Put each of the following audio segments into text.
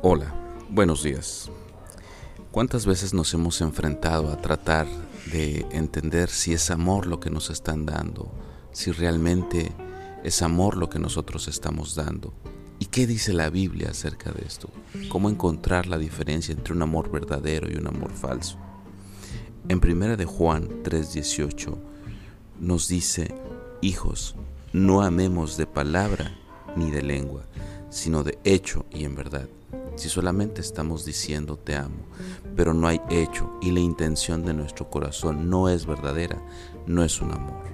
Hola, buenos días. ¿Cuántas veces nos hemos enfrentado a tratar de entender si es amor lo que nos están dando, si realmente es amor lo que nosotros estamos dando? ¿Y qué dice la Biblia acerca de esto? ¿Cómo encontrar la diferencia entre un amor verdadero y un amor falso? En 1 de Juan 3:18 nos dice, "Hijos, no amemos de palabra ni de lengua, sino de hecho y en verdad." Si solamente estamos diciendo te amo, pero no hay hecho y la intención de nuestro corazón no es verdadera, no es un amor.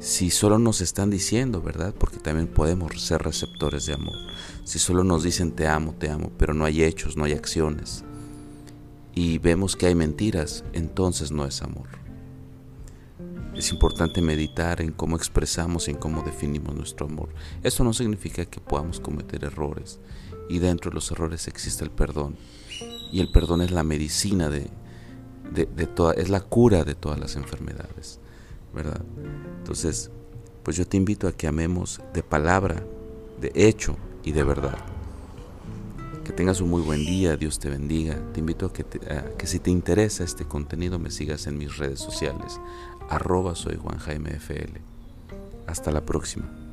Si solo nos están diciendo, ¿verdad? Porque también podemos ser receptores de amor. Si solo nos dicen te amo, te amo, pero no hay hechos, no hay acciones, y vemos que hay mentiras, entonces no es amor. Es importante meditar en cómo expresamos y en cómo definimos nuestro amor. Eso no significa que podamos cometer errores y dentro de los errores existe el perdón. Y el perdón es la medicina de, de, toda, es la cura de todas las enfermedades, ¿verdad? Entonces, pues yo te invito a que amemos de palabra, de hecho y de verdad. Que tengas un muy buen día, Dios te bendiga. Te invito a que, a que si te interesa este contenido me sigas en mis redes sociales arroba soy Juan Jaime FL. Hasta la próxima.